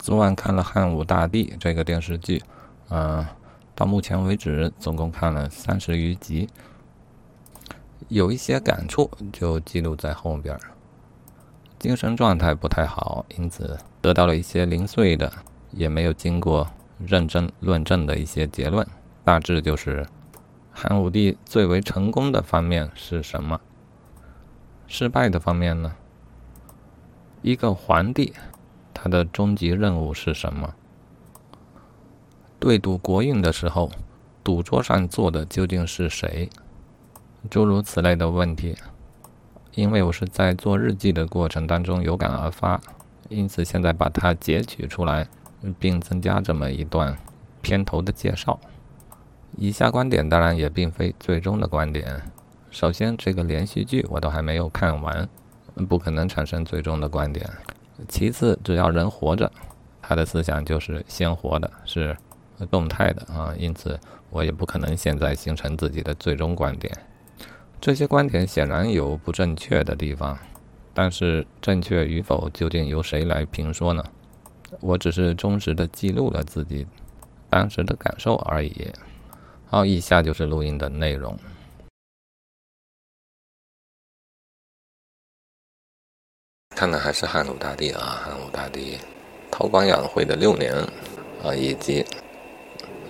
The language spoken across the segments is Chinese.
昨晚看了《汉武大帝》这个电视剧，嗯，到目前为止总共看了三十余集，有一些感触就记录在后边。精神状态不太好，因此得到了一些零碎的，也没有经过认真论证的一些结论。大致就是汉武帝最为成功的方面是什么？失败的方面呢？一个皇帝。他的终极任务是什么？对赌国运的时候，赌桌上坐的究竟是谁？诸如此类的问题，因为我是在做日记的过程当中有感而发，因此现在把它截取出来，并增加这么一段片头的介绍。以下观点当然也并非最终的观点。首先，这个连续剧我都还没有看完，不可能产生最终的观点。其次，只要人活着，他的思想就是鲜活的，是动态的啊。因此，我也不可能现在形成自己的最终观点。这些观点显然有不正确的地方，但是正确与否究竟由谁来评说呢？我只是忠实的记录了自己当时的感受而已。好，以下就是录音的内容。看的还是汉武大帝啊，汉武大帝韬光养晦的六年啊，以及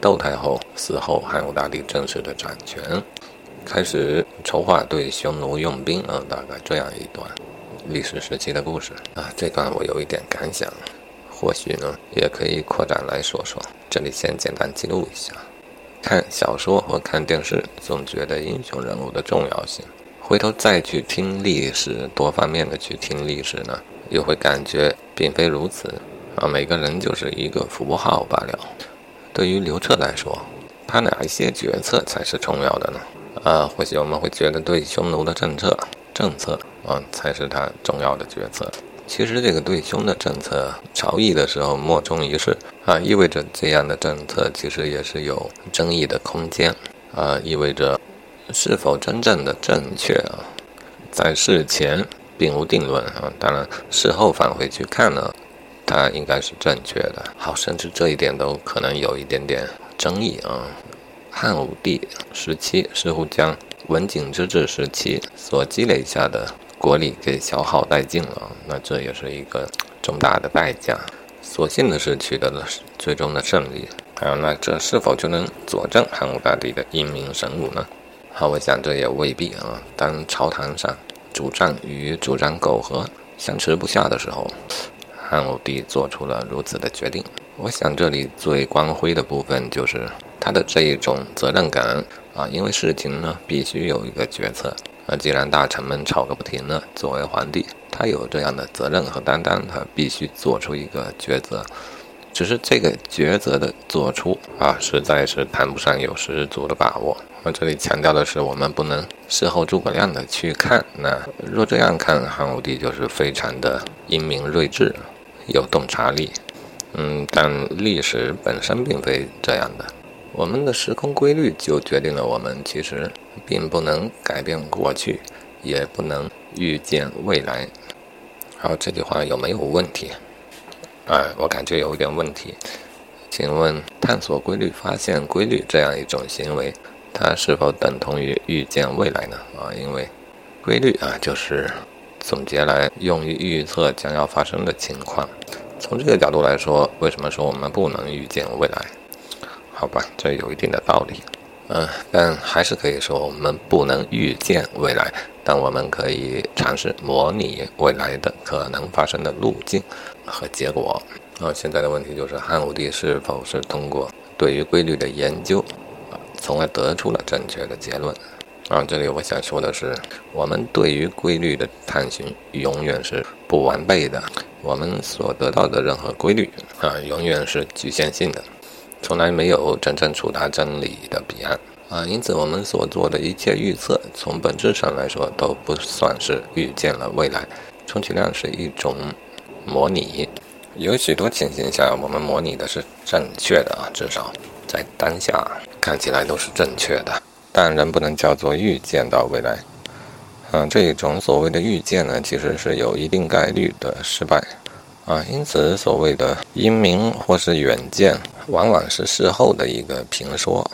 窦太后死后，汉武大帝正式的掌权，开始筹划对匈奴用兵啊，大概这样一段历史时期的故事啊。这段我有一点感想，或许呢也可以扩展来说说。这里先简单记录一下，看小说和看电视，总觉得英雄人物的重要性。回头再去听历史，多方面的去听历史呢，又会感觉并非如此啊。每个人就是一个符号罢了。对于刘彻来说，他哪一些决策才是重要的呢？啊，或许我们会觉得对匈奴的政策政策啊，才是他重要的决策。其实这个对匈的政策，朝议的时候莫衷一是啊，意味着这样的政策其实也是有争议的空间啊，意味着。是否真正的正确啊，在事前并无定论啊。当然，事后返回去看呢，它应该是正确的。好，甚至这一点都可能有一点点争议啊。汉武帝时期似乎将文景之治时期所积累下的国力给消耗殆尽了，那这也是一个重大的代价。所幸的是取得了最终的胜利。还有，那这是否就能佐证汉武大帝的英明神武呢？好，我想这也未必啊。当朝堂上主张与主张苟合、相持不下的时候，汉武帝做出了如此的决定。我想这里最光辉的部分就是他的这一种责任感啊，因为事情呢必须有一个决策。那既然大臣们吵个不停呢，作为皇帝，他有这样的责任和担当，他必须做出一个抉择。只是这个抉择的做出啊，实在是谈不上有十足的把握。我这里强调的是，我们不能事后诸葛亮的去看。那若这样看，汉武帝就是非常的英明睿智，有洞察力。嗯，但历史本身并非这样的。我们的时空规律就决定了我们其实并不能改变过去，也不能预见未来。好，这句话有没有问题？哎，我感觉有一点问题。请问，探索规律、发现规律这样一种行为？它是否等同于预见未来呢？啊，因为规律啊，就是总结来用于预测将要发生的情况。从这个角度来说，为什么说我们不能预见未来？好吧，这有一定的道理。嗯，但还是可以说我们不能预见未来，但我们可以尝试模拟未来的可能发生的路径和结果。啊，现在的问题就是汉武帝是否是通过对于规律的研究？从而得出了正确的结论。啊，这里我想说的是，我们对于规律的探寻永远是不完备的。我们所得到的任何规律啊，永远是局限性的，从来没有真正触达真理的彼岸。啊，因此我们所做的一切预测，从本质上来说都不算是预见了未来，充其量是一种模拟。有许多情形下，我们模拟的是正确的啊，至少。在当下看起来都是正确的，但仍不能叫做预见到未来。嗯，这种所谓的预见呢，其实是有一定概率的失败。啊，因此所谓的英明或是远见，往往是事后的一个评说。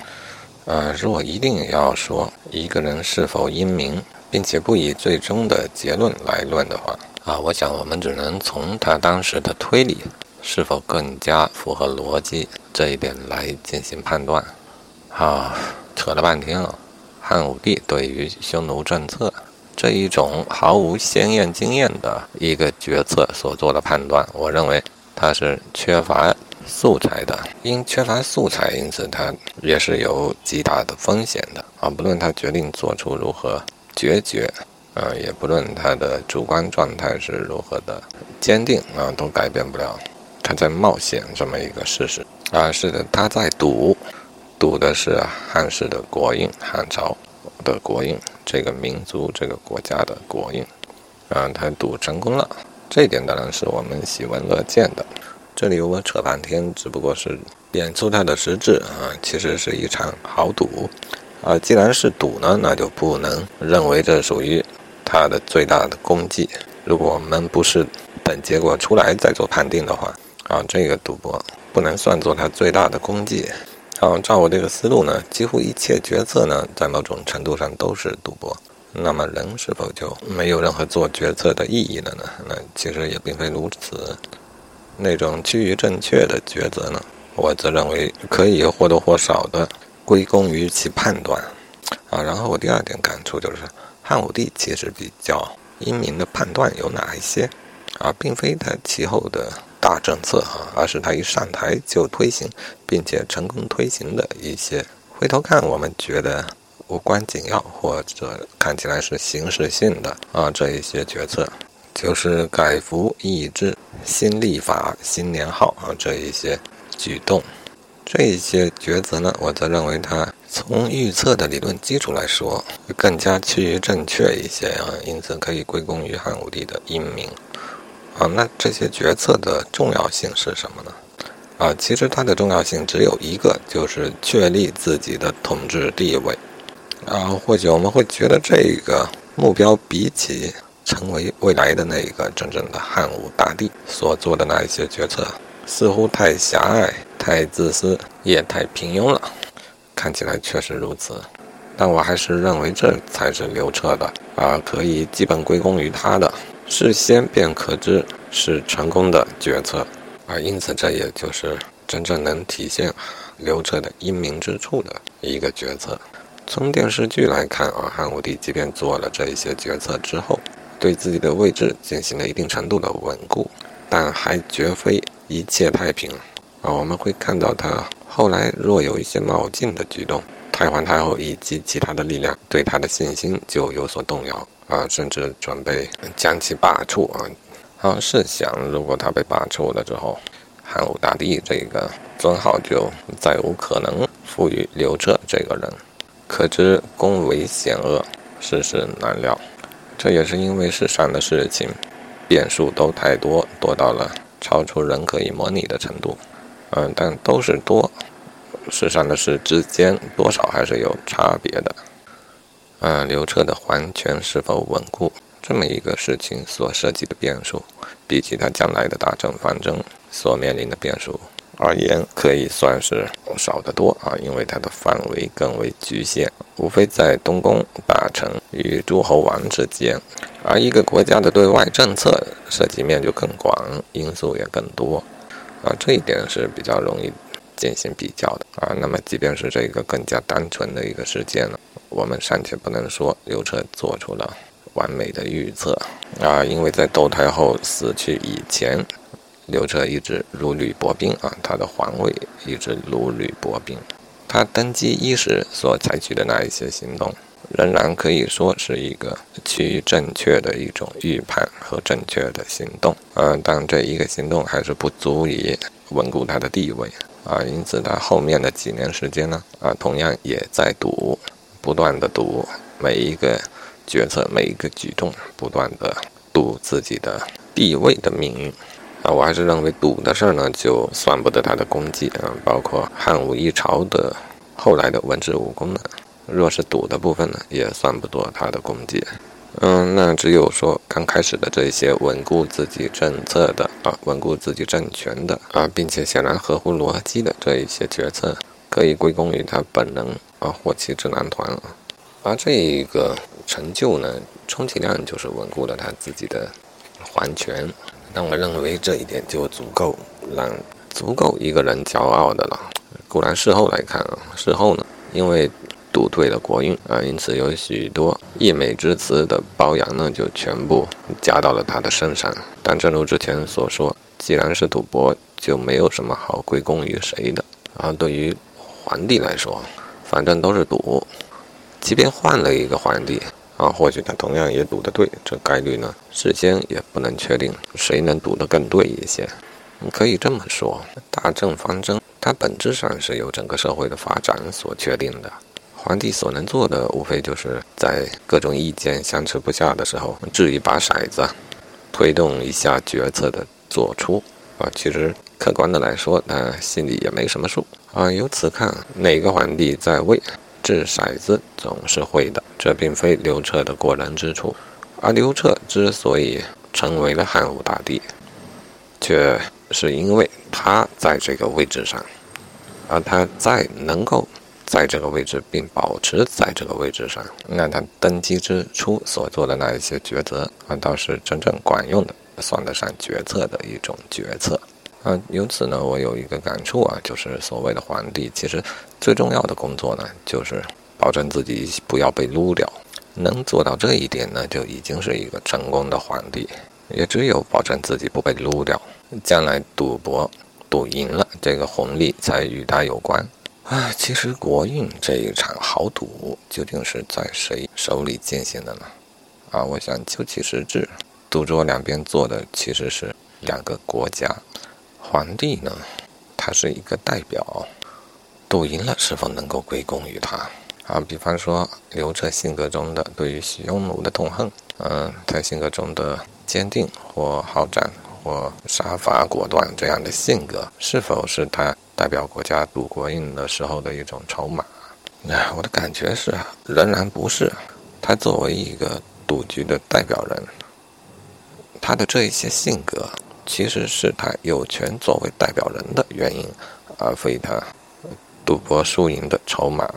呃，如果一定要说一个人是否英明，并且不以最终的结论来论的话，啊，我想我们只能从他当时的推理是否更加符合逻辑这一点来进行判断。啊，扯了半天了，汉武帝对于匈奴政策这一种毫无先验经验的一个决策所做的判断，我认为他是缺乏。素材的，因缺乏素材，因此他也是有极大的风险的啊！不论他决定做出如何决绝，啊，也不论他的主观状态是如何的坚定啊，都改变不了他在冒险这么一个事实啊！是的，他在赌，赌的是汉室的国运，汉朝的国运，这个民族、这个国家的国运啊，他赌成功了，这一点当然是我们喜闻乐见的。这里我扯半天，只不过是点出它的实质啊，其实是一场豪赌啊。既然是赌呢，那就不能认为这属于他的最大的功绩。如果我们不是等结果出来再做判定的话啊，这个赌博不能算作他最大的功绩。啊，照我这个思路呢，几乎一切决策呢，在某种程度上都是赌博。那么人是否就没有任何做决策的意义了呢？那其实也并非如此。那种趋于正确的抉择呢，我则认为可以或多或少的归功于其判断，啊，然后我第二点感触就是，汉武帝其实比较英明的判断有哪一些，啊，并非他其后的大政策啊，而是他一上台就推行，并且成功推行的一些，回头看我们觉得无关紧要或者看起来是形式性的啊这一些决策。就是改服易制、新立法、新年号啊，这一些举动，这一些抉择呢，我则认为它从预测的理论基础来说，更加趋于正确一些啊，因此可以归功于汉武帝的英明啊。那这些决策的重要性是什么呢？啊，其实它的重要性只有一个，就是确立自己的统治地位啊。或许我们会觉得这个目标比起。成为未来的那一个真正的汉武大帝所做的那一些决策，似乎太狭隘、太自私，也太平庸了。看起来确实如此，但我还是认为这才是刘彻的啊，可以基本归功于他的事先便可知是成功的决策啊，因此这也就是真正能体现刘彻的英明之处的一个决策。从电视剧来看啊，汉武帝即便做了这一些决策之后，对自己的位置进行了一定程度的稳固，但还绝非一切太平啊！我们会看到他后来若有一些冒进的举动，太皇太后以及其他的力量对他的信心就有所动摇啊，甚至准备将其罢黜啊！啊，试想，如果他被罢黜了之后，汉武大帝这个尊号就再无可能赋予刘彻这个人，可知宫闱险恶，世事难料。这也是因为世上的事情变数都太多，多到了超出人可以模拟的程度。嗯，但都是多，世上的事之间多少还是有差别的。嗯，刘彻的皇权是否稳固，这么一个事情所涉及的变数，比起他将来的大政方针所面临的变数。而言可以算是少得多啊，因为它的范围更为局限，无非在东宫大臣与诸侯王之间，而一个国家的对外政策涉及面就更广，因素也更多啊，这一点是比较容易进行比较的啊。那么，即便是这个更加单纯的一个事件呢，我们尚且不能说刘彻做出了完美的预测啊，因为在窦太后死去以前。刘彻一直如履薄冰啊，他的皇位一直如履薄冰。他登基伊始所采取的那一些行动，仍然可以说是一个趋于正确的一种预判和正确的行动。嗯，但这一个行动还是不足以稳固他的地位啊。因此，他后面的几年时间呢，啊，同样也在赌，不断的赌每一个决策、每一个举动，不断的赌自己的地位的命运。啊，我还是认为赌的事儿呢，就算不得他的功绩啊。包括汉武一朝的后来的文治武功呢，若是赌的部分呢，也算不得他的功绩。嗯，那只有说刚开始的这些稳固自己政策的啊，稳固自己政权的啊，并且显然合乎逻辑的这一些决策，可以归功于他本能啊，或其智囊团啊。而这一个成就呢，充其量就是稳固了他自己的皇权。但我认为这一点就足够让足够一个人骄傲的了。固然事后来看啊，事后呢，因为赌对了国运啊，因此有许多溢美之词的褒扬呢，就全部加到了他的身上。但正如之前所说，既然是赌博，就没有什么好归功于谁的。啊，对于皇帝来说，反正都是赌，即便换了一个皇帝。啊，或许他同样也赌得对，这概率呢，事先也不能确定谁能赌得更对一些。可以这么说，大政方针它本质上是由整个社会的发展所确定的。皇帝所能做的，无非就是在各种意见相持不下的时候，掷一把骰子，推动一下决策的做出。啊，其实客观的来说，他心里也没什么数。啊，由此看，哪个皇帝在位？掷骰子总是会的，这并非刘彻的过人之处。而刘彻之所以成为了汉武大帝，却是因为他在这个位置上，而他在能够在这个位置并保持在这个位置上，那他登基之初所做的那一些抉择，啊，倒是真正管用的，算得上决策的一种决策。啊，由此呢，我有一个感触啊，就是所谓的皇帝，其实最重要的工作呢，就是保证自己不要被撸掉。能做到这一点呢，就已经是一个成功的皇帝。也只有保证自己不被撸掉，将来赌博赌赢了，这个红利才与他有关。啊，其实国运这一场豪赌，究竟是在谁手里进行的呢？啊，我想究其实质，赌桌两边坐的其实是两个国家。皇帝呢，他是一个代表，赌赢了是否能够归功于他啊？比方说刘彻性格中的对于匈奴的痛恨，嗯，他性格中的坚定或好战或杀伐果断这样的性格，是否是他代表国家赌国运的时候的一种筹码？那我的感觉是，仍然不是。他作为一个赌局的代表人，他的这一些性格。其实是他有权作为代表人的原因，而非他赌博输赢的筹码。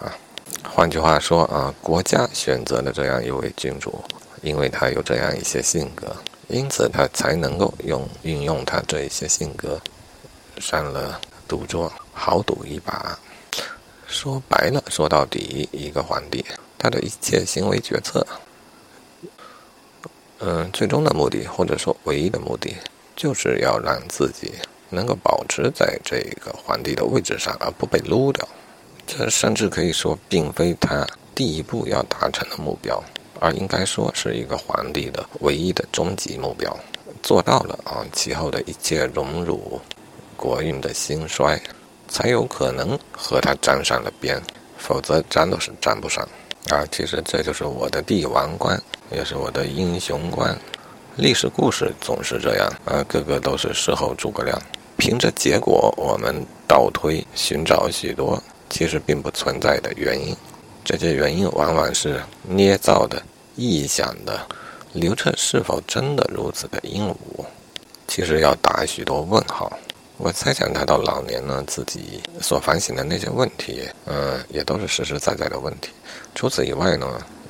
换句话说啊，国家选择了这样一位君主，因为他有这样一些性格，因此他才能够用运用他这一些性格上了赌桌，豪赌一把。说白了，说到底，一个皇帝他的一切行为决策，嗯，最终的目的或者说唯一的目的。就是要让自己能够保持在这个皇帝的位置上，而不被撸掉。这甚至可以说，并非他第一步要达成的目标，而应该说是一个皇帝的唯一的终极目标。做到了啊，其后的一切荣辱、国运的兴衰，才有可能和他沾上了边，否则沾都是沾不上。啊，其实这就是我的帝王观，也是我的英雄观。历史故事总是这样，啊，个个都是事后诸葛亮。凭着结果，我们倒推寻找许多其实并不存在的原因，这些原因往往是捏造的、臆想的。刘彻是否真的如此的英武？其实要打许多问号。我猜想他到老年呢，自己所反省的那些问题，嗯，也都是实实在在的问题。除此以外呢？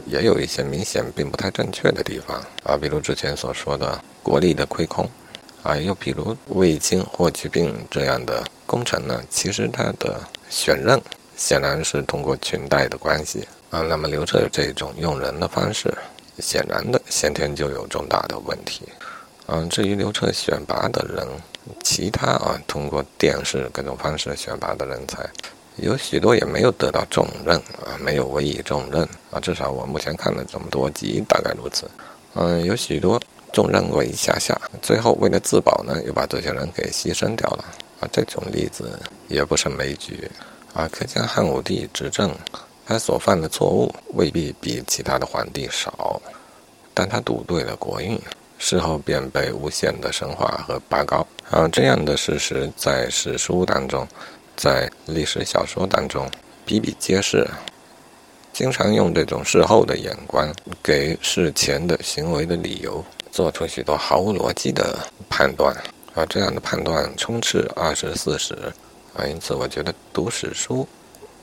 也有一些明显并不太正确的地方啊，比如之前所说的国力的亏空，啊，又比如卫青、霍去病这样的工程呢，其实他的选任显然是通过裙带的关系啊。那么刘彻这种用人的方式，显然的先天就有重大的问题。嗯，至于刘彻选拔的人，其他啊通过电视各种方式选拔的人才。有许多也没有得到重任啊，没有委以重任啊，至少我目前看了这么多集，大概如此。嗯，有许多重任委下下，最后为了自保呢，又把这些人给牺牲掉了啊。这种例子也不胜枚举啊。可见汉武帝执政，他所犯的错误未必比其他的皇帝少，但他赌对了国运，事后便被无限的神话和拔高啊。这样的事实在史书当中。在历史小说当中比比皆是，经常用这种事后的眼光，给事前的行为的理由，做出许多毫无逻辑的判断，啊，这样的判断充斥二十四史，啊，因此我觉得读史书，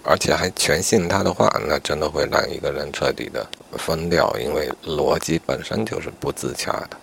而且还全信他的话，那真的会让一个人彻底的疯掉，因为逻辑本身就是不自洽的。